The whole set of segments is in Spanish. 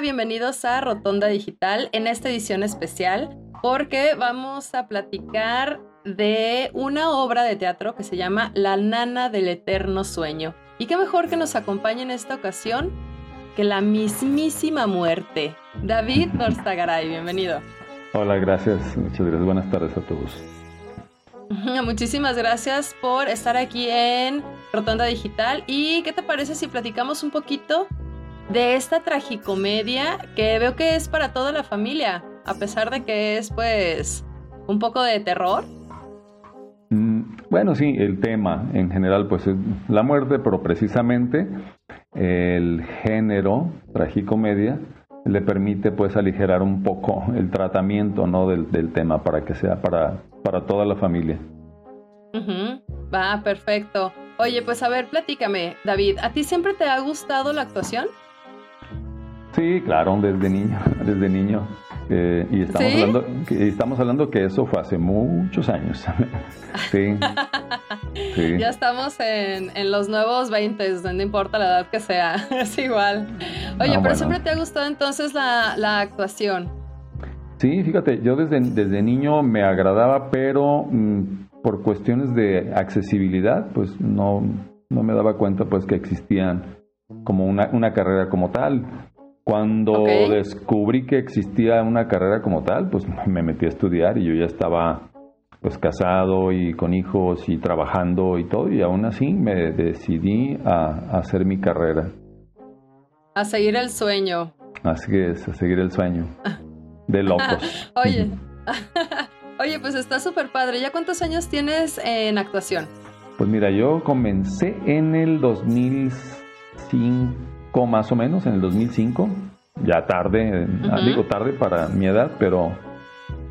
Bienvenidos a Rotonda Digital en esta edición especial porque vamos a platicar de una obra de teatro que se llama La Nana del Eterno Sueño. Y qué mejor que nos acompañe en esta ocasión que la mismísima muerte. David Norzagaray, bienvenido. Hola, gracias, muchas gracias. Buenas tardes a todos. Muchísimas gracias por estar aquí en Rotonda Digital. ¿Y qué te parece si platicamos un poquito de esta tragicomedia que veo que es para toda la familia, a pesar de que es pues un poco de terror? Mm, bueno, sí, el tema en general pues es la muerte, pero precisamente el género tragicomedia le permite pues aligerar un poco el tratamiento ¿no? del, del tema para que sea para, para toda la familia. Va, perfecto. Oye, pues a ver, platícame, David, ¿a ti siempre te ha gustado la actuación? Sí, claro, desde niño, desde niño. Eh, y estamos, hablando, que, estamos hablando que eso fue hace muchos años. sí. Ya estamos en, en, los nuevos 20, no importa la edad que sea, es igual. Oye, pero siempre te ha gustado entonces la, la, actuación. Sí, fíjate, yo desde, desde niño me agradaba, pero mmm, por cuestiones de accesibilidad, pues no, no me daba cuenta pues que existían como una, una carrera como tal. Cuando okay. descubrí que existía una carrera como tal, pues me metí a estudiar y yo ya estaba pues casado y con hijos y trabajando y todo y aún así me decidí a, a hacer mi carrera. A seguir el sueño. Así es, a seguir el sueño. De locos. Oye, oye, pues está súper padre. ¿Ya cuántos años tienes en actuación? Pues mira, yo comencé en el 2005 más o menos en el 2005, ya tarde, uh -huh. digo tarde para mi edad, pero,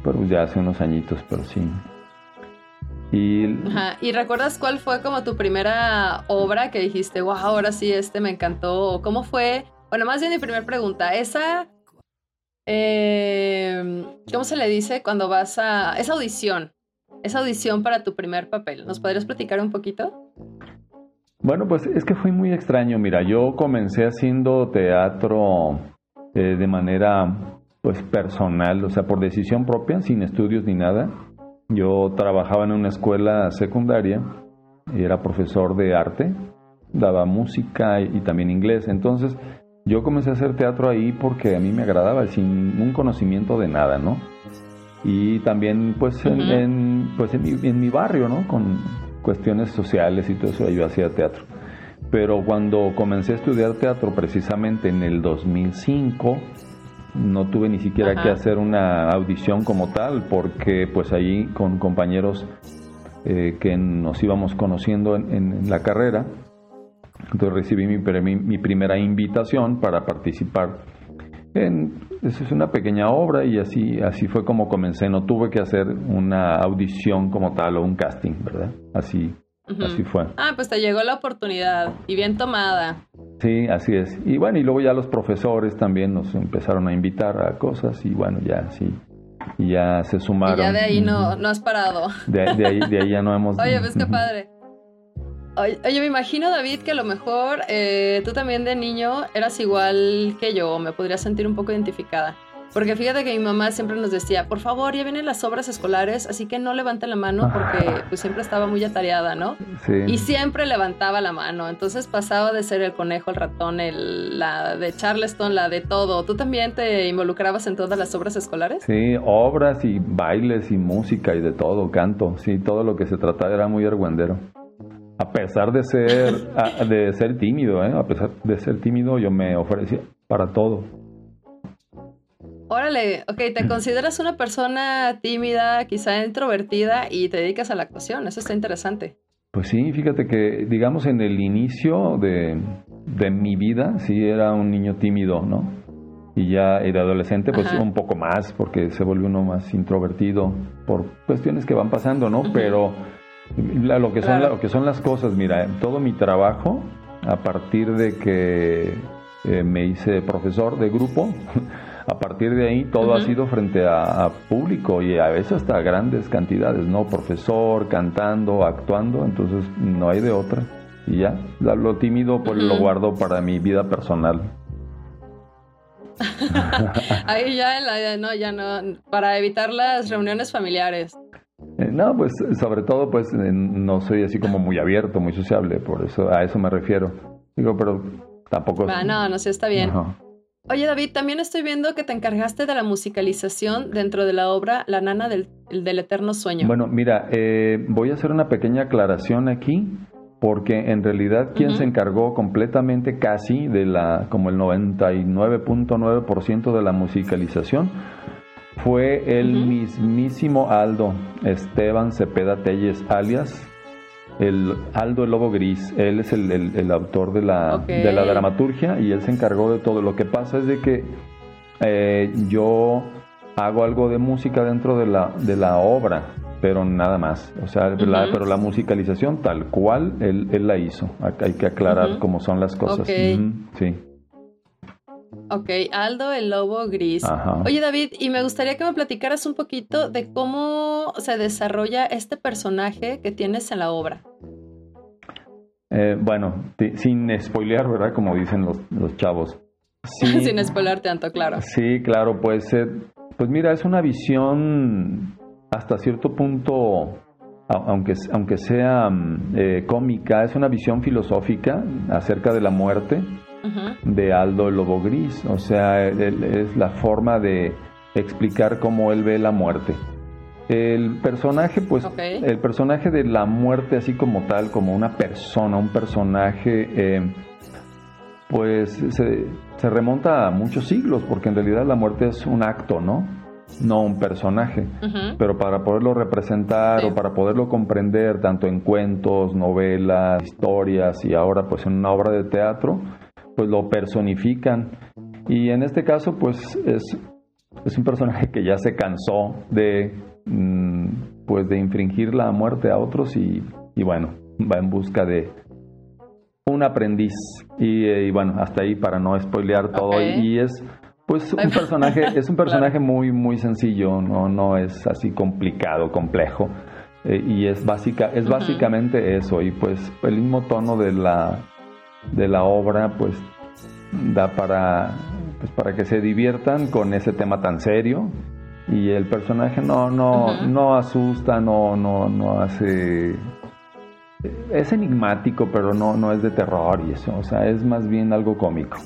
pero ya hace unos añitos, pero sí. Y, Ajá. ¿Y recuerdas cuál fue como tu primera obra que dijiste, wow, ahora sí, este me encantó? ¿Cómo fue? Bueno, más bien mi primera pregunta, esa, eh, ¿cómo se le dice cuando vas a, esa audición, esa audición para tu primer papel? ¿Nos podrías platicar un poquito? Bueno, pues es que fue muy extraño. Mira, yo comencé haciendo teatro eh, de manera pues personal, o sea, por decisión propia, sin estudios ni nada. Yo trabajaba en una escuela secundaria y era profesor de arte, daba música y, y también inglés. Entonces, yo comencé a hacer teatro ahí porque a mí me agradaba, sin un conocimiento de nada, ¿no? Y también, pues, uh -huh. en, en, pues en, mi, en mi barrio, ¿no? Con, cuestiones sociales y todo eso, yo hacía teatro. Pero cuando comencé a estudiar teatro, precisamente en el 2005, no tuve ni siquiera Ajá. que hacer una audición como tal, porque pues ahí con compañeros eh, que nos íbamos conociendo en, en, la carrera, entonces recibí mi, mi, mi primera invitación para participar en, es una pequeña obra y así, así fue como comencé. No tuve que hacer una audición como tal o un casting, ¿verdad? Así, uh -huh. así fue. Ah, pues te llegó la oportunidad y bien tomada. Sí, así es. Y bueno, y luego ya los profesores también nos empezaron a invitar a cosas y bueno, ya sí. Y ya se sumaron. Y ya de ahí no, no has parado. De, de, ahí, de ahí ya no hemos... Oye, pues qué padre. Oye, oye, me imagino, David, que a lo mejor eh, tú también de niño eras igual que yo, me podría sentir un poco identificada. Porque fíjate que mi mamá siempre nos decía, por favor, ya vienen las obras escolares, así que no levanten la mano porque pues siempre estaba muy atareada, ¿no? Sí. Y siempre levantaba la mano. Entonces pasaba de ser el conejo, el ratón, el, la de Charleston, la de todo. ¿Tú también te involucrabas en todas las obras escolares? Sí, obras y bailes y música y de todo, canto. Sí, todo lo que se trataba era muy argüendero. A pesar de ser, a- de ser tímido, ¿eh? A pesar de ser tímido, yo me ofrecía para todo. Órale, ok, te consideras una persona tímida, quizá introvertida y te dedicas a la actuación. Eso está interesante. Pues sí, fíjate que, digamos, en el inicio de, de mi vida, sí era un niño tímido, ¿no? Y ya de adolescente, pues Ajá. un poco más, porque se vuelve uno más introvertido por cuestiones que van pasando, ¿no? Pero la- lo, que son, Claro. lo que son las cosas, mira, todo mi trabajo, a partir de que eh, me hice profesor de grupo, a partir de ahí todo ha sido frente a, a público y a veces hasta grandes cantidades, ¿no? Profesor, cantando, actuando, entonces no hay de otra. Y ya, la- lo tímido pues lo guardo para mi vida personal. Ahí ya, en la- no, ya no, para evitar las reuniones familiares. Eh, No, pues sobre todo pues eh, no soy así como muy abierto, muy sociable, por eso a eso me refiero. Digo, pero tampoco... Ah, no, no, sí está bien. Oye, David, también estoy viendo que te encargaste de la musicalización dentro de la obra La Nana del, del Eterno Sueño. Bueno, mira, eh, voy a hacer una pequeña aclaración aquí, porque en realidad quien se encargó completamente casi de la, como el 99.9% de la musicalización, fue el mismísimo Aldo Esteban Cepeda Telles, alias el Aldo el Lobo Gris. Él es el, el- el autor de la, de la dramaturgia y él se encargó de todo. Lo que pasa es de que eh, yo hago algo de música dentro de la, de la obra, pero nada más. O sea, la- pero la musicalización tal cual él, él la hizo. Hay que aclarar cómo son las cosas. Sí. Ok, Aldo el Lobo Gris. Ajá. Oye, David, y me gustaría que me platicaras un poquito de cómo se desarrolla este personaje que tienes en la obra. Eh, bueno, sin spoilear, ¿verdad? Como dicen los, los chavos. Sí, Sin spoiler tanto, claro. Sí, claro, pues, eh, pues mira, es una visión hasta cierto punto, aunque, aunque sea mm, eh, cómica, es una visión filosófica acerca de la muerte De Aldo el Lobo Gris. O sea, él- él- es la forma de explicar cómo él ve la muerte. El personaje, pues, el personaje de la muerte, así como tal, como una persona, un personaje, eh, pues se, se remonta a muchos siglos, porque en realidad la muerte es un acto, ¿no? No un personaje. Pero para poderlo representar Sí. o para poderlo comprender, tanto en cuentos, novelas, historias y ahora pues en una obra de teatro, pues lo personifican. Y en este caso, pues es, es un personaje que ya se cansó de, mm, pues de infringir la muerte a otros y, y bueno, va en busca de un aprendiz. Y, y bueno, hasta ahí para no spoilear todo. Y es pues un personaje, es un personaje muy, muy sencillo, no, no es así complicado, complejo. Eh, y es básica, es básicamente eso. Y pues el mismo tono de la de la obra, pues da para, pues, para que se diviertan con ese tema tan serio. Y el personaje no, no, no asusta, no, no, no hace es enigmático, pero no, no es de terror y eso, o sea, es más bien algo cómico.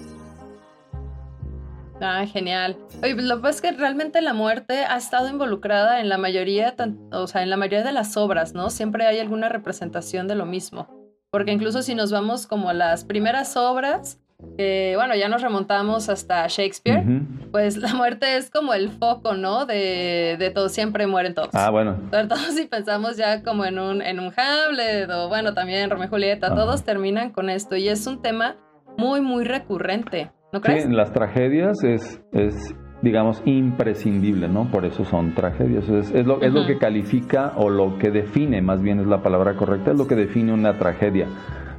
Ah, genial. Oye, pues lo que pasa es que realmente la muerte ha estado involucrada en la mayoría, o sea, en la mayoría de las obras, ¿no? Siempre hay alguna representación de lo mismo. Porque incluso si nos vamos como a las primeras obras, que bueno, ya nos remontamos hasta Shakespeare, pues la muerte es como el foco, ¿no? De, de todo, siempre mueren todos. Ah, bueno, Sobre todo si pensamos ya como en un, en un Hamlet o bueno, también Romeo y Julieta, todos terminan con esto y es un tema muy, muy recurrente, ¿no sí, crees? en las tragedias es, es, digamos, imprescindible, ¿no? Por eso son tragedias. Es, es lo, es lo que califica o lo que define, más bien es la palabra correcta, es lo que define una tragedia,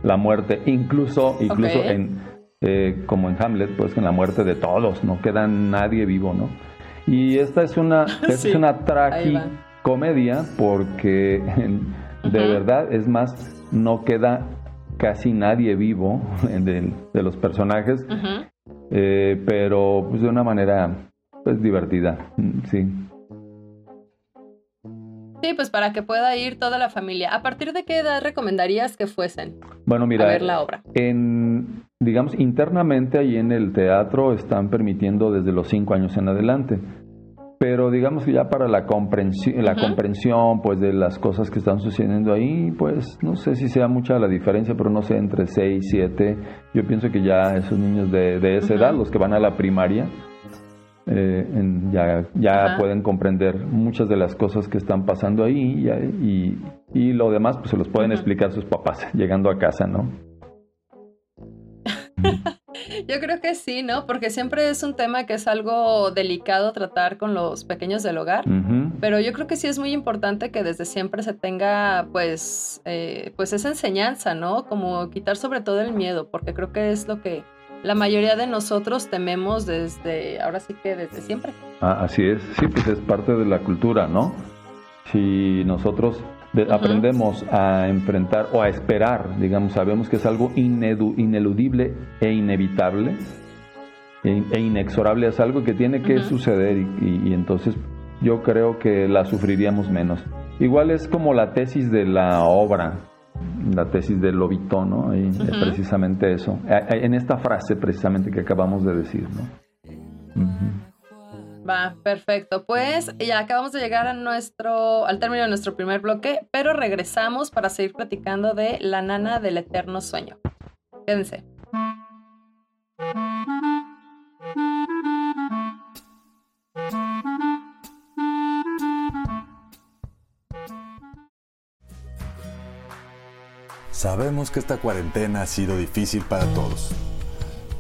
la muerte. Incluso, incluso en, eh, como en Hamlet, pues en la muerte de todos, no queda nadie vivo, ¿no? Y esta es una, esta Sí, es una tragicomedia porque de verdad, es más, no queda casi nadie vivo de, de los personajes, Ujú. Eh, pero pues de una manera pues divertida, sí. Sí, pues para que pueda ir toda la familia. ¿A partir de qué edad recomendarías que fuesen bueno, mira, a ver la obra? En, digamos, internamente ahí en el teatro están permitiendo desde los cinco años en adelante. Pero digamos que ya para la comprensión, la comprensión pues de las cosas que están sucediendo ahí, pues no sé si sea mucha la diferencia, pero no sé, entre 6, 7, yo pienso que ya esos niños de, de esa edad, los que van a la primaria, eh, ya, ya pueden comprender muchas de las cosas que están pasando ahí y, y, lo demás pues se los pueden explicar sus papás llegando a casa, ¿no? Yo creo que sí, ¿no? Porque siempre es un tema que es algo delicado tratar con los pequeños del hogar, pero yo creo que sí es muy importante que desde siempre se tenga pues, eh, pues esa enseñanza, ¿no? Como quitar sobre todo el miedo, porque creo que es lo que la mayoría de nosotros tememos desde, ahora sí que desde siempre. Ah, así es, sí, pues es parte de la cultura, ¿no? Si nosotros aprendemos a enfrentar o a esperar, digamos, sabemos que es algo ineludible e inevitable e, e, inexorable, es algo que tiene que suceder y, entonces yo creo que la sufriríamos menos. Igual es como la tesis de la obra, la tesis del lobito, ¿no? Y precisamente eso. En esta frase precisamente que acabamos de decir, ¿no? Perfecto. Pues ya acabamos de llegar nuestro, al término de nuestro primer bloque, pero regresamos para seguir platicando de la nana del eterno sueño. Quédense. Sabemos que esta cuarentena ha sido difícil para todos.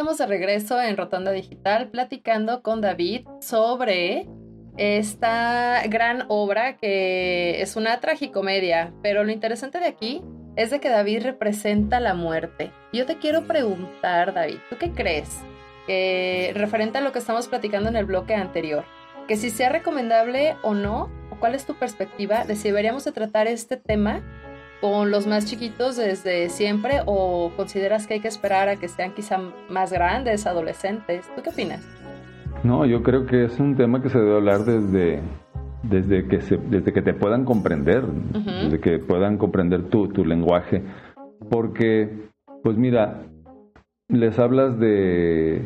Estamos de regreso en Rotonda Digital platicando con David sobre esta gran obra que es una tragicomedia, pero lo interesante de aquí es de que David representa la muerte. Yo te quiero preguntar, David, ¿tú qué crees? Que referente a lo que estamos platicando en el bloque anterior, que si sea recomendable o no, o cuál es tu perspectiva de si deberíamos de tratar este tema con los más chiquitos desde siempre o consideras que hay que esperar a que sean quizá más grandes, adolescentes? ¿Tú qué opinas? No, yo creo que es un tema que se debe hablar desde, desde, que, se, desde que te puedan comprender, desde que puedan comprender tu, tu lenguaje. Porque, pues mira, les hablas de,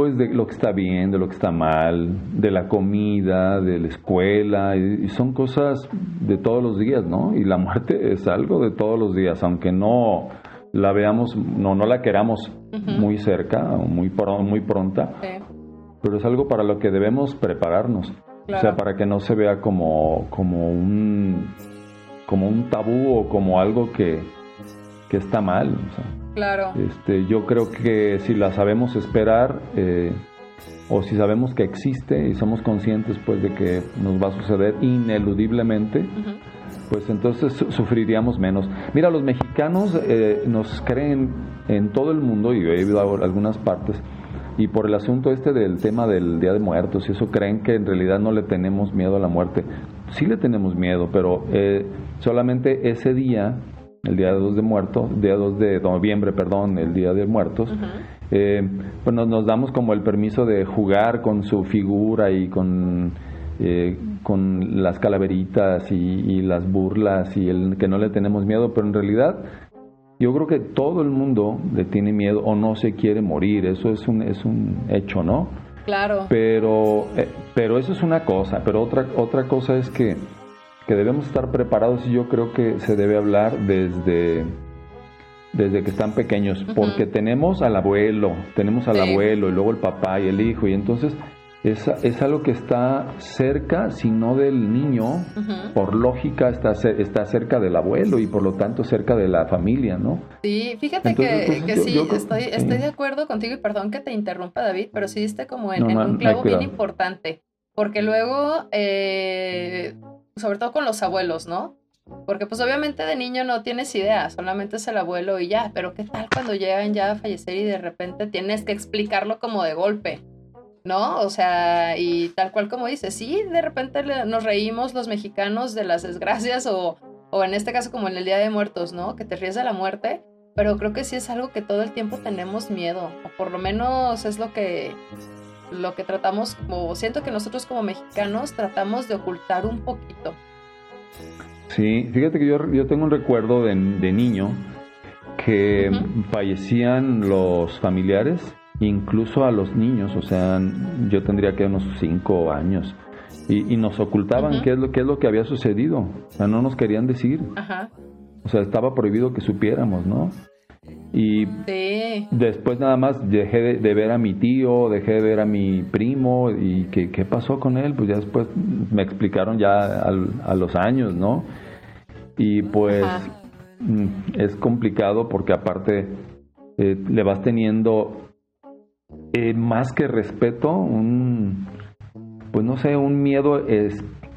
pues de lo que está bien, de lo que está mal, de la comida, de la escuela, y, son cosas de todos los días, ¿no? Y la muerte es algo de todos los días, aunque no la veamos, no, no la queramos muy cerca o muy, muy pronta, pero es algo para lo que debemos prepararnos. O sea, para que no se vea como, como, un, como un tabú o como algo que, que está mal. O sea. Claro. Este, yo creo que si la sabemos esperar eh, o si sabemos que existe y somos conscientes pues de que nos va a suceder ineludiblemente, pues entonces sufriríamos menos. Mira, los mexicanos eh, nos creen en todo el mundo y he ido a algunas partes y por el asunto este del tema del Día de Muertos y eso creen que en realidad no le tenemos miedo a la muerte. Sí le tenemos miedo, pero eh, solamente ese día el día 2 de muertos, día 2 de noviembre, perdón, el día de muertos, eh, pues nos, damos como el permiso de jugar con su figura y con, eh, con las calaveritas y, las burlas y el que no le tenemos miedo, pero en realidad yo creo que todo el mundo le tiene miedo o no se quiere morir, eso es un, es un hecho, ¿no? Claro. Pero, eh, pero eso es una cosa, pero otra, otra cosa es que que debemos estar preparados y yo creo que se debe hablar desde, desde que están pequeños, porque tenemos al abuelo, tenemos al abuelo y luego el papá y el hijo, y entonces es, es algo que está cerca, si no del niño, por lógica está, está cerca del abuelo y por lo tanto cerca de la familia, ¿no? Sí, fíjate que, sí, estoy, estoy de acuerdo contigo y perdón que te interrumpa David, pero sí diste como en, un clavo bien importante, porque luego, eh, sobre todo con los abuelos, ¿no? Porque pues obviamente de niño no tienes idea, solamente es el abuelo y ya, pero ¿qué tal cuando llegan ya a fallecer y de repente tienes que explicarlo como de golpe? ¿no? O sea, y tal cual como dices, sí, de repente nos reímos los mexicanos de las desgracias o, o en este caso como en el Día de Muertos, ¿no? Que te ríes de la muerte, pero creo que sí es algo que todo el tiempo tenemos miedo, o por lo menos es lo que, lo que tratamos, o siento que nosotros como mexicanos tratamos de ocultar un poquito. Sí, fíjate que yo, yo tengo un recuerdo de, niño que fallecían los familiares incluso a los niños, o sea, yo tendría que unos cinco años, y, nos ocultaban qué, es lo, qué es lo que había sucedido, o sea, no nos querían decir, o sea, estaba prohibido que supiéramos, ¿no? Y después nada más dejé de, ver a mi tío, dejé de ver a mi primo y ¿qué, qué pasó con él? Pues ya después me explicaron ya a los años, ¿no? Y pues mm, es complicado porque aparte eh, le vas teniendo eh, más que respeto, un, pues no sé, un miedo es,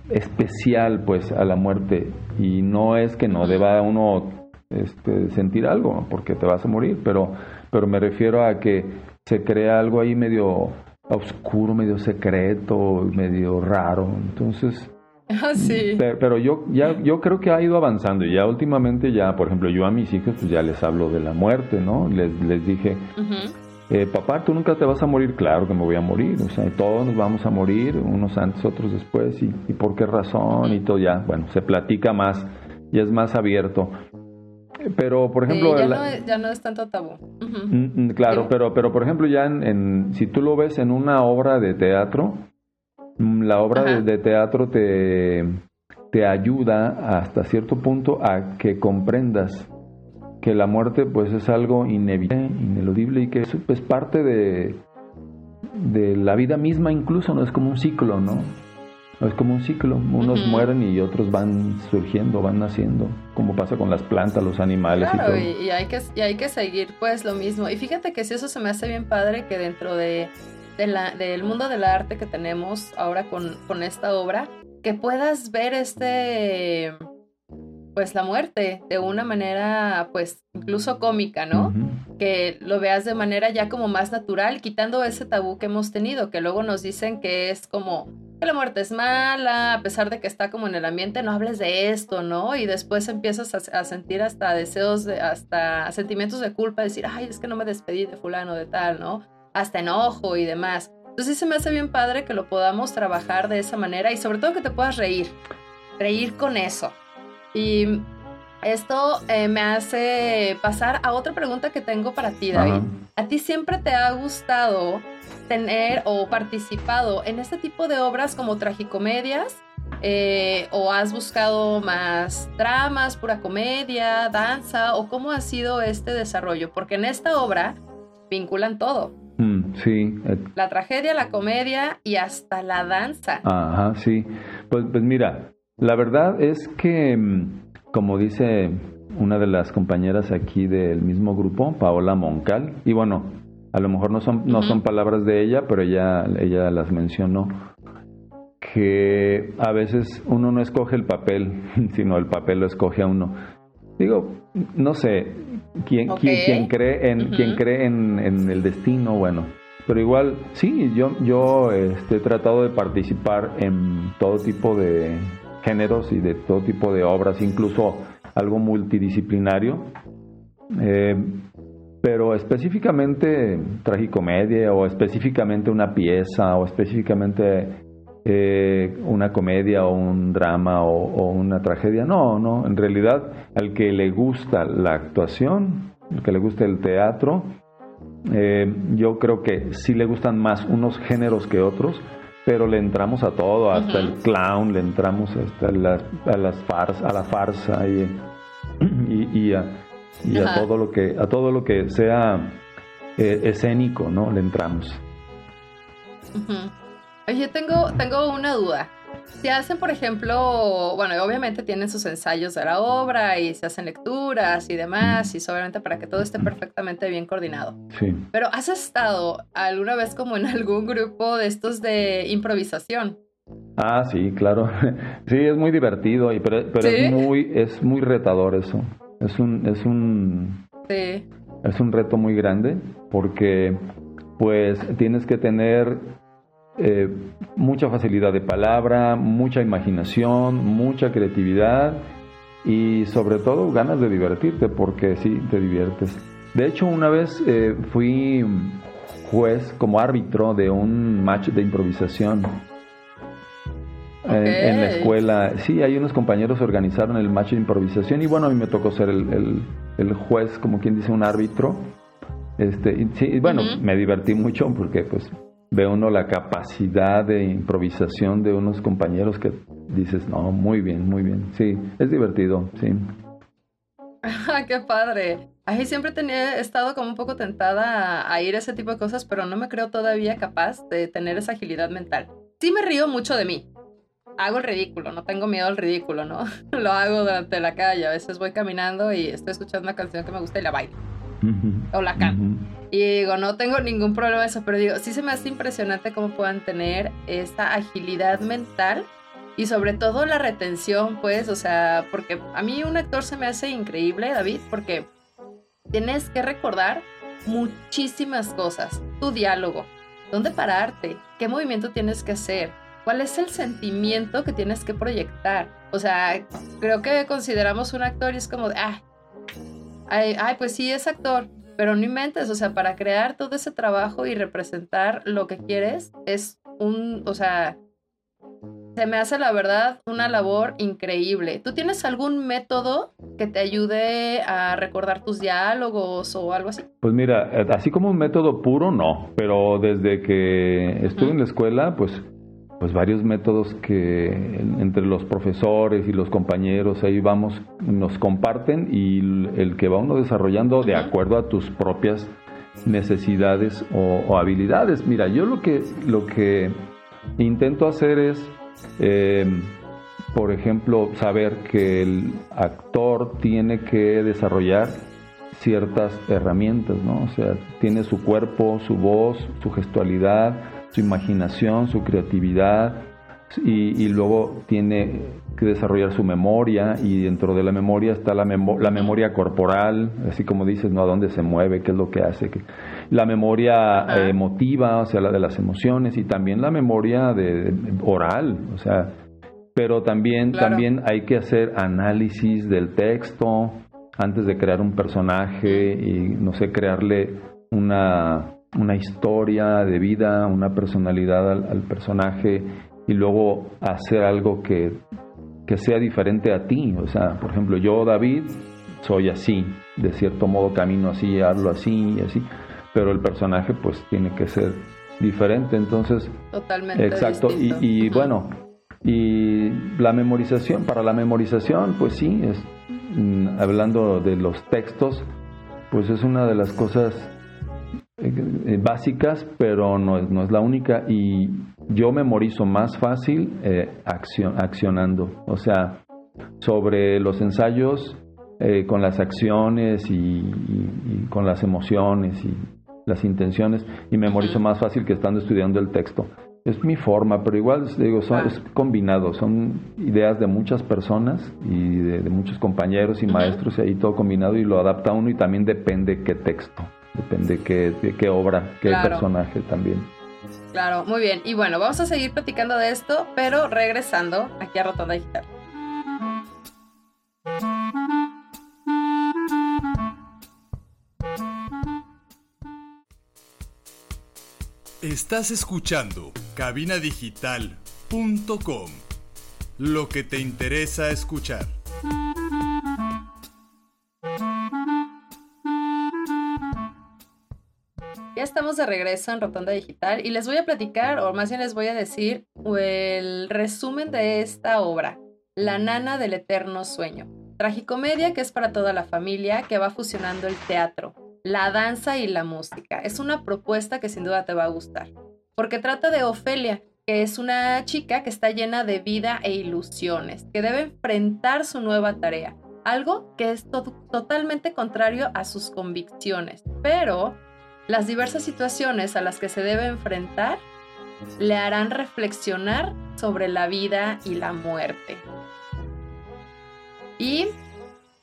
especial pues a la muerte y no es que no deba uno este, sentir algo porque te vas a morir, pero, pero me refiero a que se crea algo ahí medio oscuro, medio secreto, medio raro, entonces... Ah, sí. pero, yo ya yo creo que ha ido avanzando y ya últimamente ya, por ejemplo, yo a mis hijos pues ya les hablo de la muerte, ¿no? Les, les dije, eh, papá, tú nunca te vas a morir, claro que me voy a morir, o sea, todos nos vamos a morir, unos antes, otros después, y, por qué razón, y todo ya, bueno, se platica más y es más abierto. Pero, por ejemplo... ya, no, es tanto tabú. Mm, mm, claro, pero, pero, por ejemplo, ya en, si tú lo ves en una obra de teatro, mm, la obra de, de, teatro te, te ayuda hasta cierto punto a que comprendas que la muerte pues es algo inevitable, ineludible y que es pues, parte de, de la vida misma incluso, no es como un ciclo, ¿no? Es como un ciclo, unos mueren y otros van surgiendo, van naciendo, como pasa con las plantas, los animales y todo. Y, hay que, y hay que seguir pues lo mismo. Y fíjate que si eso se me hace bien padre que dentro de, de la, del mundo del arte que tenemos ahora con, con esta obra, que puedas ver este pues la muerte de una manera pues incluso cómica, ¿no? Que lo veas de manera ya como más natural, quitando ese tabú que hemos tenido, que luego nos dicen que es como que la muerte es mala, a pesar de que está como en el ambiente, no hables de esto, ¿no? Y después empiezas a, sentir hasta deseos, de, hasta sentimientos de culpa, decir, ay, es que no me despedí de fulano, de tal, ¿no? Hasta enojo y demás. Entonces sí se me hace bien padre que lo podamos trabajar de esa manera y sobre todo que te puedas reír, reír con eso. Y esto eh, me hace pasar a otra pregunta que tengo para ti, David. ¿A ti siempre te ha gustado tener o participado en este tipo de obras como tragicomedias? Eh, ¿O has buscado más dramas, pura comedia, danza? ¿O cómo ha sido este desarrollo? Porque en esta obra vinculan todo. Mm, sí. Eh. La tragedia, la comedia y hasta la danza. Ajá, sí. Pues, pues mira, la verdad es que, mm, como dice una de las compañeras aquí del mismo grupo, Paola Moncal, y bueno, a lo mejor no son, no son palabras de ella, pero ella, ella las mencionó, que a veces uno no escoge el papel, sino el papel lo escoge a uno. Digo, no sé, ¿quién, cree, en, cree en, en, el destino? Bueno, pero igual, sí, yo, yo este, he tratado de participar en todo tipo de, géneros y de todo tipo de obras, incluso algo multidisciplinario. Eh, pero específicamente tragicomedia o específicamente una pieza o específicamente eh, una comedia o un drama o, una tragedia, no, no, en realidad al que le gusta la actuación, al que le gusta el teatro, eh, yo creo que sí le gustan más unos géneros que otros, pero le entramos a todo, hasta el clown, le entramos hasta las, a las farsa, a la farsa y, y, a, todo lo que a todo lo que sea eh, escénico, ¿no? Le entramos. Oye, tengo, tengo una duda. Si hacen, por ejemplo, bueno, obviamente tienen sus ensayos de la obra y se hacen lecturas y demás, y obviamente para que todo esté perfectamente bien coordinado. Sí. Pero ¿has estado alguna vez como en algún grupo de estos de improvisación? Ah, sí, claro. Sí, es muy divertido, y, pero, pero ¿Sí? es muy, es muy retador eso. Es un, es un, Sí. es un reto muy grande porque pues tienes que tener eh, mucha facilidad de palabra, mucha imaginación, mucha creatividad y sobre todo ganas de divertirte porque sí, te diviertes. De hecho, una vez eh, fui juez como árbitro de un match de improvisación. En, en la escuela, sí, hay unos compañeros que organizaron el match de improvisación y bueno, a mí me tocó ser el, el- el juez, como quien dice, un árbitro. Este, y sí, bueno, me divertí mucho porque pues ve uno la capacidad de improvisación de unos compañeros que dices, no, muy bien, muy bien. Sí, es divertido, sí. Ah, ¡Qué padre! Ahí siempre tenía, he estado como un poco tentada a, a ir a ese tipo de cosas, pero no me creo todavía capaz de tener esa agilidad mental. Sí me río mucho de mí. Hago el ridículo, no tengo miedo al ridículo, ¿no? Lo hago durante la calle. A veces voy caminando y estoy escuchando una canción que me gusta y la bailo. O canto. ujú. Y digo, no tengo ningún problema en eso, pero digo, sí se me hace impresionante cómo puedan tener esta agilidad mental y sobre todo la retención, pues, o sea, porque a mí un actor se me hace increíble, David, porque tienes que recordar muchísimas cosas, tu diálogo, dónde pararte, qué movimiento tienes que hacer, cuál es el sentimiento que tienes que proyectar. O sea, creo que consideramos un actor y es como de, ah, ay, ay, pues sí es actor, pero no inventes, o sea, para crear todo ese trabajo y representar lo que quieres es un, o sea, se me hace la verdad una labor increíble. ¿Tú tienes algún método que te ayude a recordar tus diálogos o algo así? Pues mira, eh, así como un método puro, no, pero desde que estuve en la escuela, pues, pues varios métodos que en- entre los profesores y los compañeros ahí vamos, nos comparten y el que va uno desarrollando de acuerdo a tus propias necesidades o, o habilidades. Mira, yo lo que, lo que intento hacer es, eh, por ejemplo, saber que el actor tiene que desarrollar ciertas herramientas, ¿no? O sea, tiene su cuerpo, su voz, su gestualidad, su imaginación, su creatividad y, y luego tiene que desarrollar su memoria y dentro de la memoria está la, la memoria corporal, así como dices, ¿no? A dónde se mueve, qué es lo que hace, que- la memoria eh, emotiva, o sea, la de las emociones y también la memoria de, de- oral, o sea, pero también, Claro. también hay que hacer análisis del texto antes de crear un personaje y, no sé, crearle una, una historia de vida, una personalidad al, al personaje y luego hacer algo que, que sea diferente a ti. O sea, por ejemplo, yo, David, soy así, de cierto modo camino así, hablo así y así, pero el personaje pues tiene que ser diferente. Entonces, Totalmente. Exacto, y, distinto. y bueno, y la memorización, para la memorización, pues sí, es, mm, hablando de los textos, pues es una de las cosas básicas, pero no es, no es la única, y yo memorizo más fácil eh, accio- accionando, o sea, sobre los ensayos, eh, con las acciones y, y- y con las emociones y las intenciones, y memorizo más fácil que estando estudiando el texto. Es mi forma, pero igual digo, son- es combinado, son ideas de muchas personas y de, de muchos compañeros y maestros y ahí todo combinado y lo adapta uno y también depende qué texto, depende qué, de qué obra, qué Claro. personaje también. Claro, muy bien. Y bueno, vamos a seguir platicando de esto, pero regresando aquí a Rotonda Digital. Estás escuchando cabinadigital.com. Lo que te interesa escuchar. De regreso en Rotonda Digital y les voy a platicar, o más bien les voy a decir, el resumen de esta obra, La Nana del Eterno Sueño. Tragicomedia que es para toda la familia, que va fusionando el teatro, la danza y la música. Es una propuesta que sin duda te va a gustar, porque trata de Ofelia, que es una chica que está llena de vida e ilusiones, que debe enfrentar su nueva tarea, algo que es totalmente contrario a sus convicciones, pero las diversas situaciones a las que se debe enfrentar le harán reflexionar sobre la vida y la muerte. Y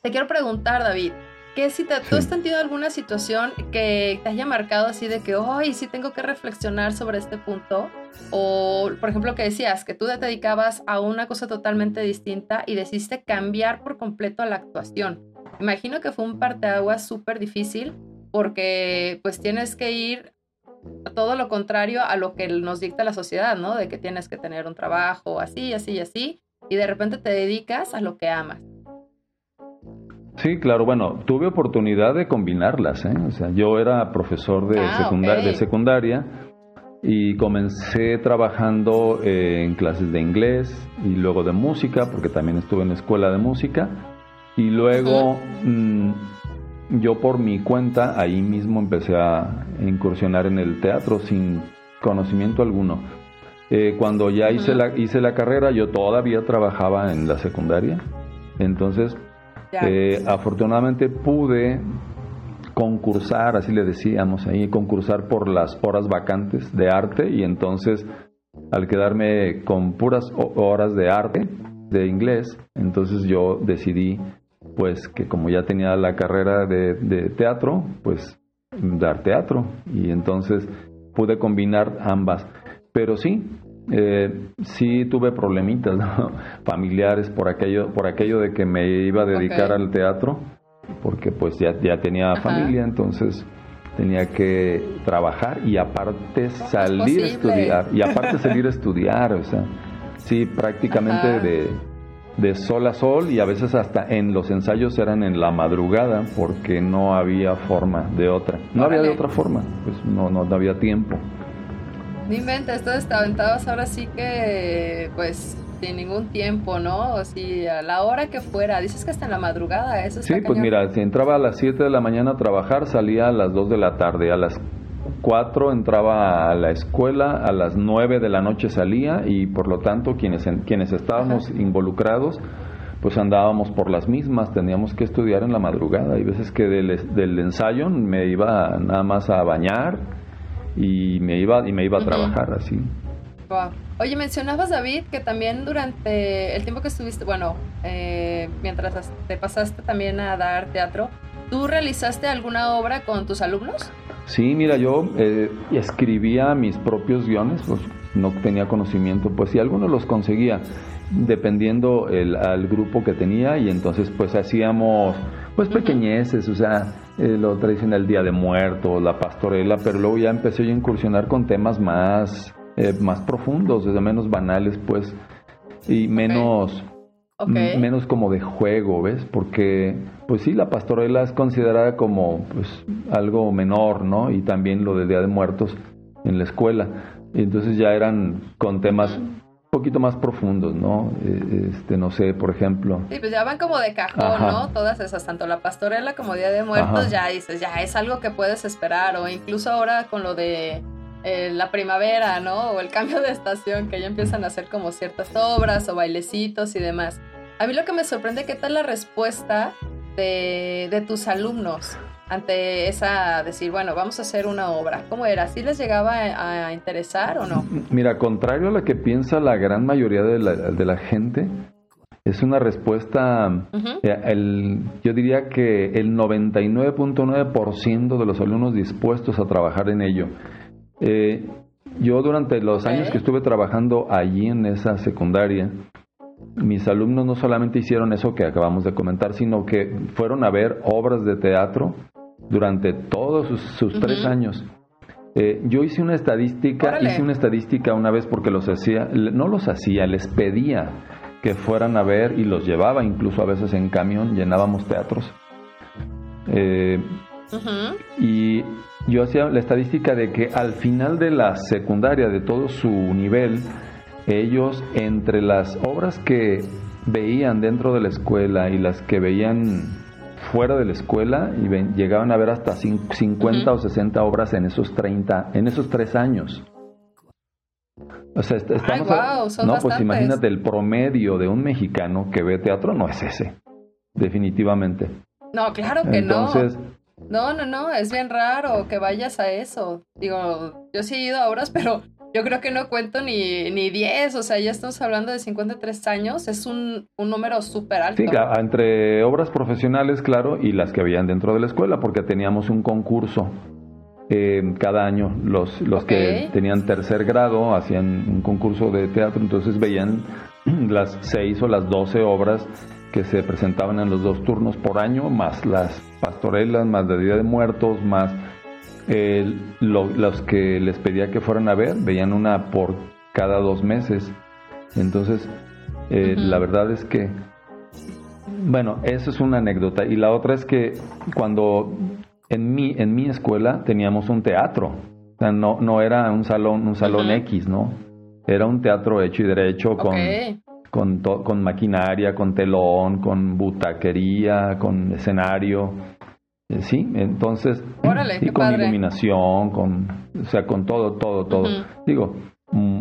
te quiero preguntar, David, que si te, tú has sentido alguna situación que te haya marcado así de que, hoy sí tengo que reflexionar sobre este punto, o por ejemplo que decías que tú te dedicabas a una cosa totalmente distinta y decidiste cambiar por completo a la actuación. Imagino que fue un parteaguas súper difícil porque pues tienes que ir a todo lo contrario a lo que nos dicta la sociedad, ¿no? De que tienes que tener un trabajo así, así y así, y de repente te dedicas a lo que amas. Sí, claro, bueno, tuve oportunidad de combinarlas, ¿eh? O sea, yo era profesor de, ah, de secundaria y comencé trabajando eh, en clases de inglés y luego de música, porque también estuve en la escuela de música, y luego yo por mi cuenta ahí mismo empecé a incursionar en el teatro sin conocimiento alguno. Eh, cuando ya hice, la, hice la carrera, yo todavía trabajaba en la secundaria, entonces eh, afortunadamente pude concursar, así le decíamos ahí, concursar por las horas vacantes de arte y entonces al quedarme con puras horas de arte, de inglés, entonces yo decidí pues que como ya tenía la carrera de, teatro, pues dar teatro. Y entonces pude combinar ambas. Pero sí, eh, sí tuve problemitas familiares por aquello, por aquello de que me iba a dedicar al teatro, porque pues ya, ya tenía familia, entonces tenía que trabajar y aparte salir a estudiar, y aparte salir a estudiar, o sea, sí, prácticamente de, de sol a sol y a veces hasta en los ensayos eran en la madrugada porque no había forma de otra, no había de otra forma, pues no, no había tiempo. No inventes, entonces te aventabas ahora sí que, pues, sin ningún tiempo, ¿no? O si a la hora que fuera, dices que hasta en la madrugada, eso Sí, pues mira, si entraba a las 7 de la mañana a trabajar, salía a las 2 de la tarde, a las 4 entraba a la escuela, a las 9 de la noche salía y por lo tanto quienes, quienes estábamos involucrados, pues andábamos por las mismas, teníamos que estudiar en la madrugada. Hay veces que del, del ensayo me iba nada más a bañar y me iba y me iba a trabajar así. Oye, mencionabas David que también durante el tiempo que estuviste, bueno, eh, mientras te pasaste también a dar teatro, ¿tú realizaste alguna obra con tus alumnos? Sí, mira, yo eh, escribía mis propios guiones, pues no tenía conocimiento, pues sí, algunos los conseguía dependiendo el, al grupo que tenía y entonces pues hacíamos pues pequeñeces, o sea, eh, lo tradicional Día de Muertos, la pastorela, pero luego ya empecé a incursionar con temas más, eh, más profundos, desde menos banales, pues, y menos, menos como de juego, ¿ves? Porque, pues sí, la pastorela es considerada como, pues, algo menor, ¿no? Y también lo del Día de Muertos en la escuela. Y entonces ya eran con temas poquito más profundos, ¿no? Eh, este, no sé, por ejemplo. Sí, pues ya van como de cajón, ¿no? Todas esas, tanto la pastorela como Día de Muertos, ya dices, ya es algo que puedes esperar, o incluso ahora con lo de eh, la primavera, ¿no? O el cambio de estación, que ya empiezan a hacer como ciertas obras o bailecitos y demás. A mí lo que me sorprende, ¿qué tal la respuesta de, de tus alumnos? ante esa, decir, bueno, vamos a hacer una obra? ¿Cómo era? ¿Sí les llegaba a, interesar o no? Mira, contrario a lo que piensa la gran mayoría de la, de la gente, es una respuesta, eh, el, yo diría que el 99.9% de los alumnos dispuestos a trabajar en ello. Eh, yo durante los años que estuve trabajando allí en esa secundaria, mis alumnos no solamente hicieron eso que acabamos de comentar, sino que fueron a ver obras de teatro durante todos sus, tres años. Eh, yo hice una estadística, hice una estadística una vez porque los hacía, no los hacía, les pedía que fueran a ver y los llevaba incluso a veces en camión, llenábamos teatros. Eh, y yo hacía la estadística de que al final de la secundaria, de todo su nivel, ellos entre las obras que veían dentro de la escuela y las que veían fuera de la escuela y llegaban a ver hasta 50 o 60 obras en esos 30, en esos tres años. O sea, estamos Ay, wow, son no, bastantes. pues imagínate el promedio de un mexicano que ve teatro no es ese, definitivamente. No, claro que Entonces, no. No, no, no, es bien raro que vayas a eso. Digo, yo sí he ido a obras, pero yo creo que no cuento ni, ni 10, o sea, ya estamos hablando de 53 años, es un, un número súper alto. Sí, entre obras profesionales, claro, y las que habían dentro de la escuela, porque teníamos un concurso eh, cada año. Los, los que tenían tercer grado hacían un concurso de teatro, entonces veían las seis o las doce obras que se presentaban en los dos turnos por año, más las pastorelas, más la Día de Muertos, más eh, lo- los que les pedía que fueran a ver, veían una por cada dos meses. Entonces, eh, la verdad es que, bueno, eso es una anécdota. Y la otra es que cuando en mi, en mi escuela teníamos un teatro, o sea, no, no era un salón, un salón. X, ¿no? Era un teatro hecho y derecho con, con, to- con maquinaria, con telón, con butaquería, con escenario. Eh, Sí, entonces, Órale, con padre. iluminación, con, o sea, con todo, todo, todo. Ujú. Digo, mm,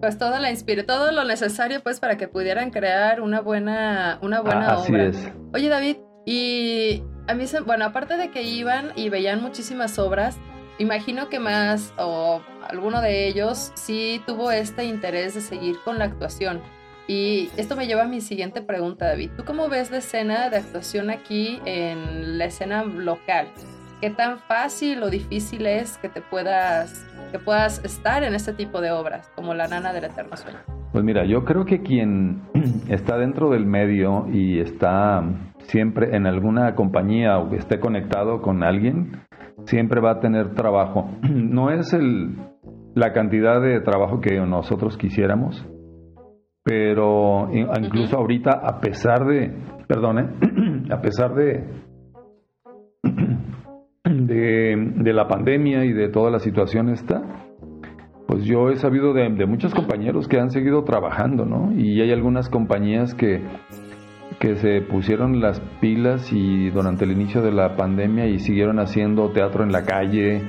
Pues todo la inspiró, todo lo necesario pues para que pudieran crear una buena, una buena así obra. es. Oye David, y a mí se, bueno, aparte de que iban y veían muchísimas obras, imagino que más o alguno de ellos sí tuvo este interés de seguir con la actuación. Y esto me lleva a mi siguiente pregunta, David. ¿Tú cómo ves la escena de actuación aquí en la escena local? ¿Qué tan fácil o difícil es que te puedas que puedas estar en este tipo de obras como La nana del eterno sueño? Pues mira, yo creo que quien está dentro del medio y está siempre en alguna compañía o que esté conectado con alguien, siempre va a tener trabajo. No es el, la cantidad de trabajo que nosotros quisiéramos, pero in- incluso ahorita, a pesar de, perdone, a pesar de, de, de la pandemia y de toda la situación esta, pues yo he sabido de, de muchos compañeros que han seguido trabajando, ¿no? Y hay algunas compañías que, que se pusieron las pilas y durante el inicio de la pandemia y siguieron haciendo teatro en la calle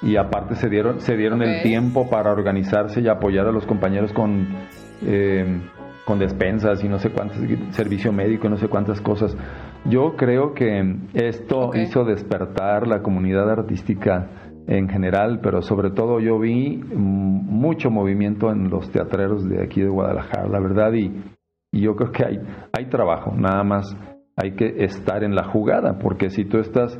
y aparte se dieron, se dieron el tiempo para organizarse y apoyar a los compañeros con, eh, con despensas y no sé cuántas, servicio médico y no sé cuántas cosas. Yo creo que esto hizo despertar la comunidad artística en general, pero sobre todo yo vi mucho movimiento en los teatreros de aquí de Guadalajara, la verdad, y, y yo creo que hay, hay trabajo, nada más hay que estar en la jugada, porque si tú estás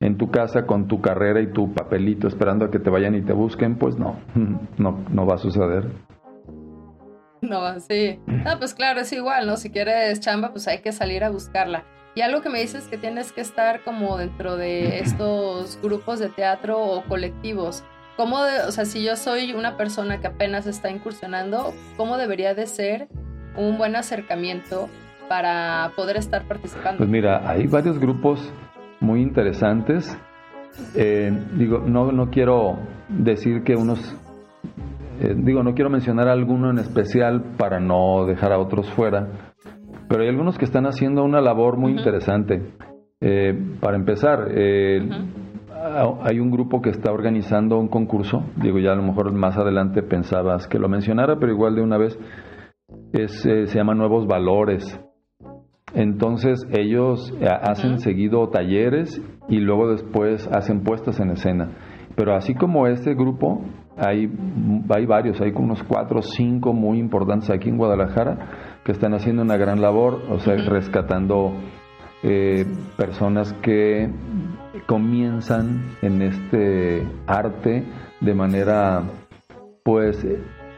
en tu casa con tu carrera y tu papelito esperando a que te vayan y te busquen, pues no, no, no va a suceder. No, sí. No, pues claro, es igual, ¿no? Si quieres chamba, pues hay que salir a buscarla. Y algo que me dices que tienes que estar como dentro de estos grupos de teatro o colectivos. ¿Cómo, de- o sea, si yo soy una persona que apenas está incursionando, ¿cómo debería de ser un buen acercamiento para poder estar participando? Pues mira, hay varios grupos muy interesantes. Eh, digo, no, no quiero decir que unos, eh, digo, no quiero mencionar alguno en especial para no dejar a otros fuera, pero hay algunos que están haciendo una labor muy interesante. Eh, para empezar, eh, hay un grupo que está organizando un concurso, digo, ya a lo mejor más adelante pensabas que lo mencionara, pero igual de una vez, es, eh, se llama Nuevos Valores. Entonces ellos eh, hacen seguido talleres y luego después hacen puestas en escena. Pero así como este grupo, hay, hay varios, hay unos cuatro o cinco muy importantes aquí en Guadalajara que están haciendo una gran labor, o sea, rescatando eh, personas que comienzan en este arte de manera, pues,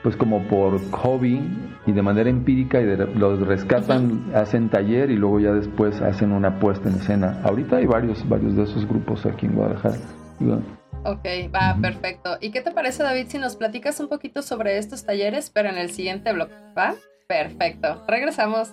pues como por hobby y de manera empírica y de- los rescatan, hacen taller y luego ya después hacen una puesta en escena. Ahorita hay varios, varios de esos grupos aquí en Guadalajara. Ok, va, perfecto. ¿Y qué te parece, David, si nos platicas un poquito sobre estos talleres, pero en el siguiente blog? ¿Va? Perfecto. Regresamos.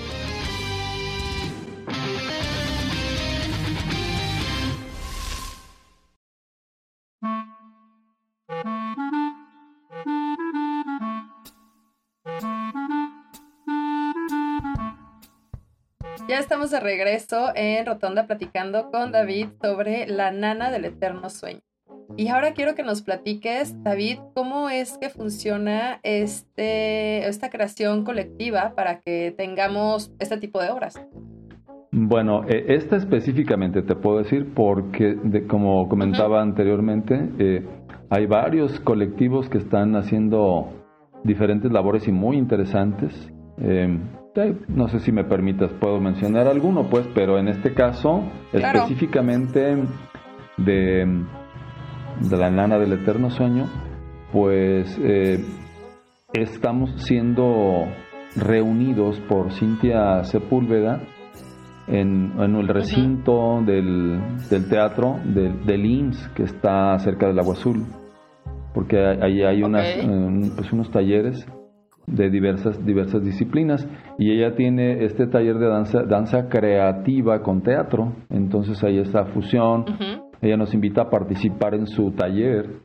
Estamos de regreso en Rotonda platicando con David sobre la nana del eterno sueño. Y ahora quiero que nos platiques, David, cómo es que funciona este, esta creación colectiva para que tengamos este tipo de obras. Bueno, e, esta específicamente te puedo decir porque, como comentaba anteriormente, eh, hay varios colectivos que están haciendo diferentes labores y muy interesantes. Eh, no sé si me permitas, puedo mencionar alguno, pues, pero en este caso, específicamente de, de, la nana del eterno sueño, pues eh, estamos siendo reunidos por Cintia Sepúlveda en, el recinto del, teatro del, del, IMSS que está cerca del Agua Azul, porque ahí hay unas, eh, pues unos talleres de diversas, diversas disciplinas. Y ella tiene este taller de danza, danza creativa con teatro, entonces hay esta fusión, ella nos invita a participar en su taller.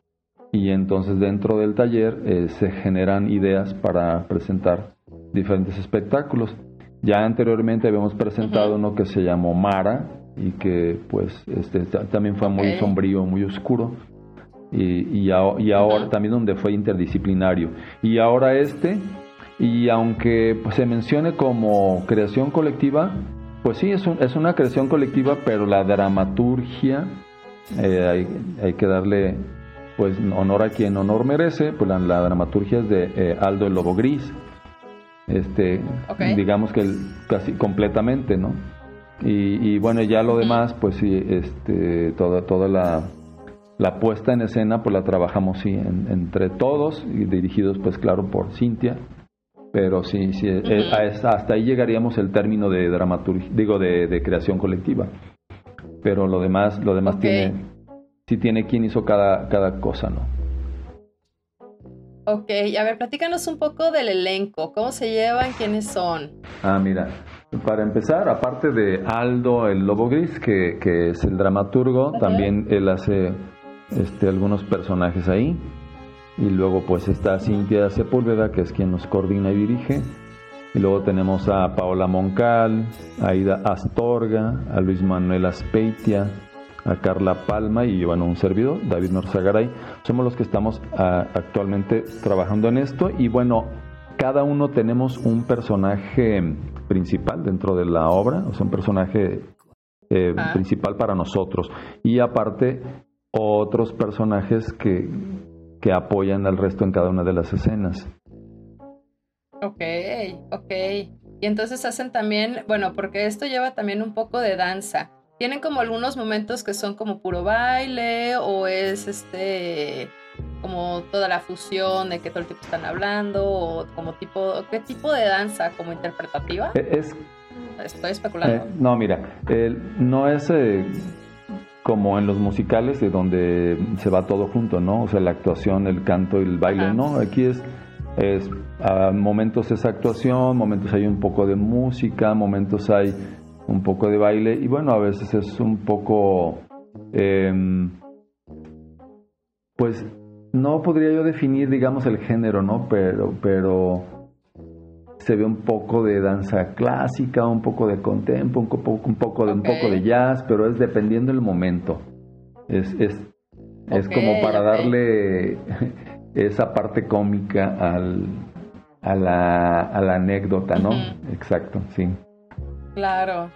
Y entonces dentro del taller eh, se generan ideas para presentar diferentes espectáculos. Ya anteriormente habíamos presentado uno que se llamó Mara y que pues este también fue muy sombrío, muy oscuro y, y, ahora también donde fue interdisciplinario. Y ahora este, y aunque pues, se mencione como creación colectiva, pues sí, es, es una creación colectiva, pero la dramaturgia, eh, hay, hay, que darle pues honor a quien honor merece, pues la, dramaturgia es de eh, Aldo el Lobo Gris, este, digamos que casi completamente, ¿no? Y, y, bueno, ya lo demás, pues sí, este, toda, toda la la puesta en escena pues la trabajamos sí, entre todos y dirigidos pues claro por Cintia, pero sí, sí eh, hasta ahí llegaríamos el término de dramaturgia, digo de, creación colectiva. Pero lo demás, lo demás tiene, sí tiene quién hizo cada, cada cosa, ¿no? Ok, a ver, platícanos un poco del elenco, cómo se llevan, quiénes son. Ah, mira, para empezar, aparte de Aldo el Lobo Gris, que, que es el dramaturgo, también él hace este, algunos personajes ahí. Y luego pues está Cintia Sepúlveda, que es quien nos coordina y dirige. Y luego tenemos a Paola Moncal, a Ida Astorga, a Luis Manuel Aspeitia, a Carla Palma y bueno, un servidor, David Norzagaray. Somos los que estamos ah, actualmente trabajando en esto. Y bueno, cada uno tenemos un personaje principal dentro de la obra, o sea, un personaje eh, ah. principal para nosotros. Y aparte otros personajes que, que apoyan al resto en cada una de las escenas. Ok, ok. Y entonces hacen también, bueno, porque esto lleva también un poco de danza. ¿Tienen como algunos momentos que son como puro baile o es este como toda la fusión de que todo el tiempo están hablando o como tipo, qué tipo de danza como interpretativa? E, es, Estoy especulando. Eh, no, mira, no es eh, como en los musicales de donde se va todo junto, ¿no? O sea, la actuación, el canto y el baile, ¿no? Aquí es, es a momentos es actuación, momentos hay un poco de música, momentos hay un poco de baile y bueno, a veces es un poco, em, pues no podría yo definir, digamos, el género, ¿no? Pero, pero se ve un poco de danza clásica, un poco de contempo, un poco, un poco de un poco de jazz, pero es dependiendo del momento. Es, es, es como para darle esa parte cómica al, a, la, a la anécdota, ¿no? Exacto, sí. Claro.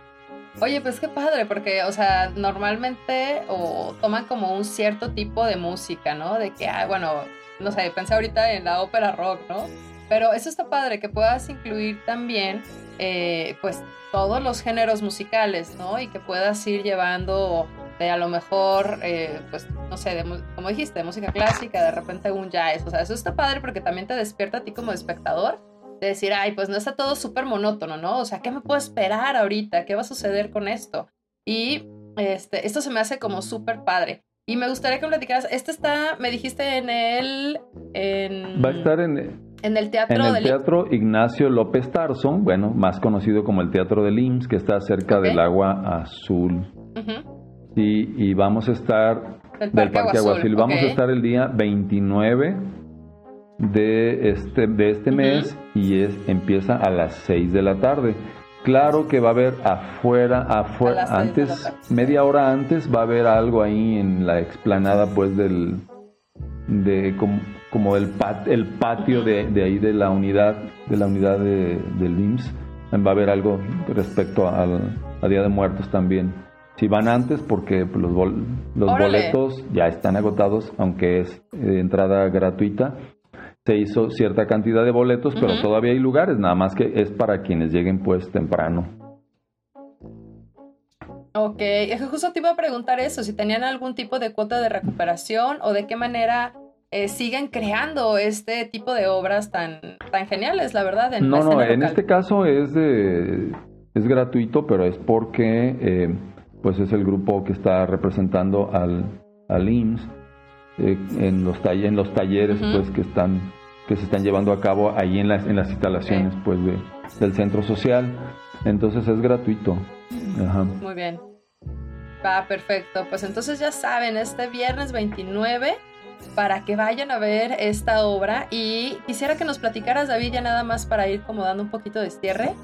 Oye, pues qué padre, porque, o sea, normalmente o toman como un cierto tipo de música, ¿no? De que, ah, bueno, no sé, pensé ahorita en la ópera rock, ¿no? Pero eso está padre, que puedas incluir también, eh, pues, todos los géneros musicales, ¿no? Y que puedas ir llevando de a lo mejor, eh, pues, no sé, como dijiste, de música clásica, de repente un jazz. O sea, eso está padre porque también te despierta a ti como espectador de decir, ay, pues no está todo súper monótono, ¿no? O sea, ¿qué me puedo esperar ahorita? ¿Qué va a suceder con esto? Y este, esto se me hace como súper padre. Y me gustaría que me platicaras, este está, me dijiste en el... Va a estar en, en el teatro En el teatro Ignacio López Tarso, bueno, más conocido como el Teatro del IMSS, que está cerca del agua azul. y, y, vamos a estar del Parque, Aguazul. Vamos a estar el día 29 de este, de este mes y es, empieza a las 6 de la tarde. Claro que va a haber afuera, afuera, antes, media hora antes va a haber algo ahí en la explanada pues del, de como, el, el patio de, ahí de la unidad, de la unidad de, del IMSS. Va a haber algo respecto al, Día de Muertos también. Si van antes, porque los, los boletos ya están agotados, aunque es entrada gratuita se hizo cierta cantidad de boletos, pero todavía hay lugares, nada más que es para quienes lleguen pues temprano. Ok, justo te iba a preguntar eso, si tenían algún tipo de cuota de recuperación o de qué manera eh, siguen creando este tipo de obras tan, tan geniales, la verdad. En no, no, en este caso es, de, es gratuito, pero es porque eh, pues es el grupo que está representando al, al IMSS eh, en, los en los talleres pues que están que se están llevando a cabo ahí en las, en las instalaciones pues de, del centro social. Entonces es gratuito. Muy bien. Va perfecto. Pues entonces ya saben este viernes 29 para que vayan a ver esta obra y quisiera que nos platicaras David ya nada más para ir como dando un poquito de cierre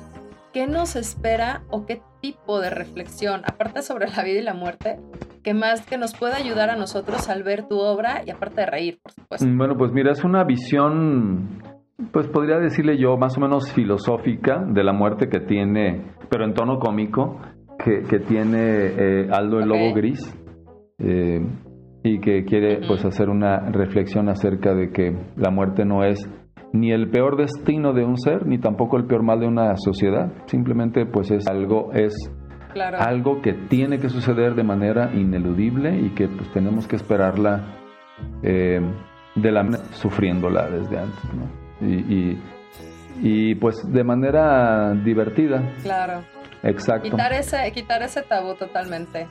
¿qué nos espera o qué tipo de reflexión, aparte sobre la vida y la muerte, que más que nos pueda ayudar a nosotros al ver tu obra y aparte de reír, por supuesto? Bueno, pues mira, es una visión, pues podría decirle yo, más o menos filosófica de la muerte que tiene, pero en tono cómico, que, tiene eh, Aldo el Lobo Gris. Eh, y que quiere pues hacer una reflexión acerca de que la muerte no es ni el peor destino de un ser, ni tampoco el peor mal de una sociedad. Simplemente pues es algo, es algo que tiene que suceder de manera ineludible y que pues tenemos que esperarla eh, de la sufriéndola desde antes, ¿no? Y, y, pues de manera divertida. Claro. Exacto. Quitar ese, quitar ese tabú totalmente.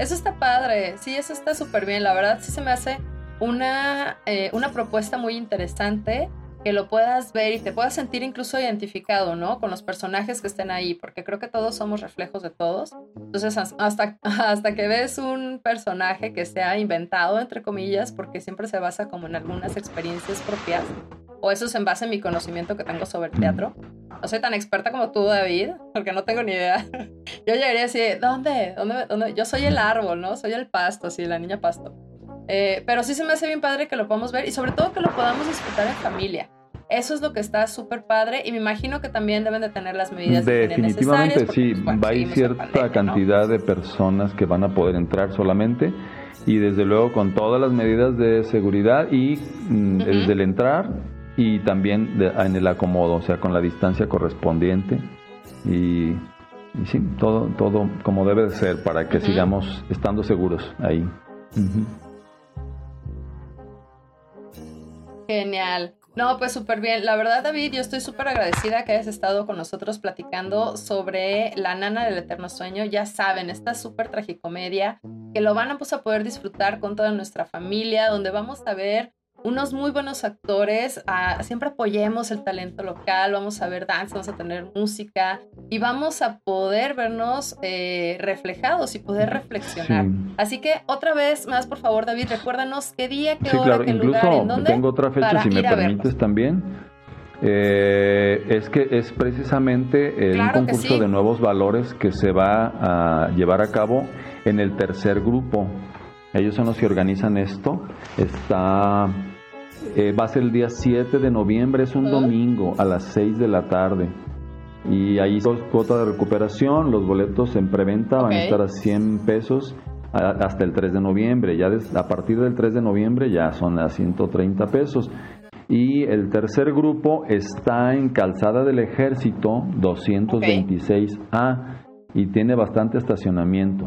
Eso está padre, sí, eso está súper bien, la verdad sí se me hace una, eh, una propuesta muy interesante que lo puedas ver y te puedas sentir incluso identificado, ¿no? Con los personajes que estén ahí, porque creo que todos somos reflejos de todos. Entonces, hasta, hasta que ves un personaje que se ha inventado, entre comillas, porque siempre se basa como en algunas experiencias propias, o eso es en base a mi conocimiento que tengo sobre el teatro. No soy tan experta como tú, David, porque no tengo ni idea. Yo llegaría así, ¿dónde? ¿Dónde? ¿Dónde? Yo soy el árbol, ¿no? Soy el pasto, así, la niña pasto. Eh, pero sí se me hace bien padre que lo podamos ver y sobre todo que lo podamos disfrutar en familia. Eso es lo que está súper padre y me imagino que también deben de tener las medidas Definitivamente sí, pues, va a ir cierta cantidad de personas que van a poder entrar solamente y desde luego con todas las medidas de seguridad y mm, desde el entrar y también en el acomodo, o sea, con la distancia correspondiente y, sí, todo, todo como debe de ser para que sigamos estando seguros ahí. Genial. No, pues súper bien. La verdad, David, yo estoy súper agradecida que hayas estado con nosotros platicando sobre La Nana del Eterno Sueño. Ya saben, esta súper tragicomedia que lo van a, pues, a poder disfrutar con toda nuestra familia, donde vamos a ver unos muy buenos actores. Ah, siempre apoyemos el talento local, vamos a ver danza, vamos a tener música y vamos a poder vernos eh, reflejados y poder reflexionar. Así que otra vez más, por favor, David, recuérdanos qué día, qué hora, qué lugar, en dónde. Tengo otra fecha, si me permites también. Eh, es que es precisamente el concurso de nuevos valores que se va a llevar a cabo en el tercer grupo. Ellos son los que organizan esto. Está eh, va a ser el día 7 de noviembre, es un domingo a las 6 de la tarde. Y ahí dos cuotas de recuperación, los boletos en preventa van a estar a 100 pesos hasta el 3 de noviembre. Ya a partir del 3 de noviembre ya son a 130 pesos. Y el tercer grupo está en Calzada del Ejército 226A y tiene bastante estacionamiento.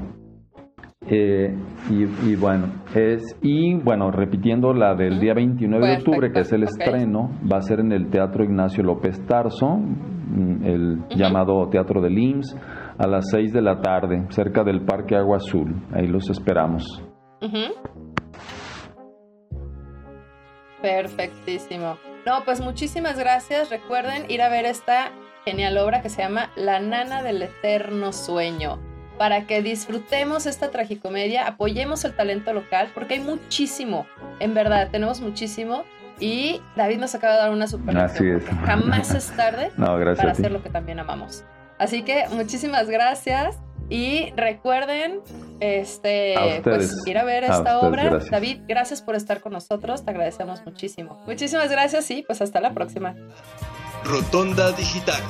Eh, y, bueno, es y bueno, repitiendo la del día 29 de octubre, que es el estreno, va a ser en el Teatro Ignacio López Tarso, mm, el llamado Teatro del IMSS, a las 6 de la tarde, cerca del Parque Agua Azul. Ahí los esperamos. Perfectísimo. No, pues muchísimas gracias. Recuerden ir a ver esta genial obra que se llama La Nana del Eterno Sueño para que disfrutemos esta tragicomedia, apoyemos el talento local, porque hay muchísimo, en verdad, tenemos muchísimo. Y David nos acaba de dar una super Así es. Jamás es tarde para hacer lo que también amamos. Así que muchísimas gracias. Y recuerden este, pues, ir a ver esta obra. David, gracias por estar con nosotros. Te agradecemos muchísimo. Muchísimas gracias y pues hasta la próxima. Rotonda Digital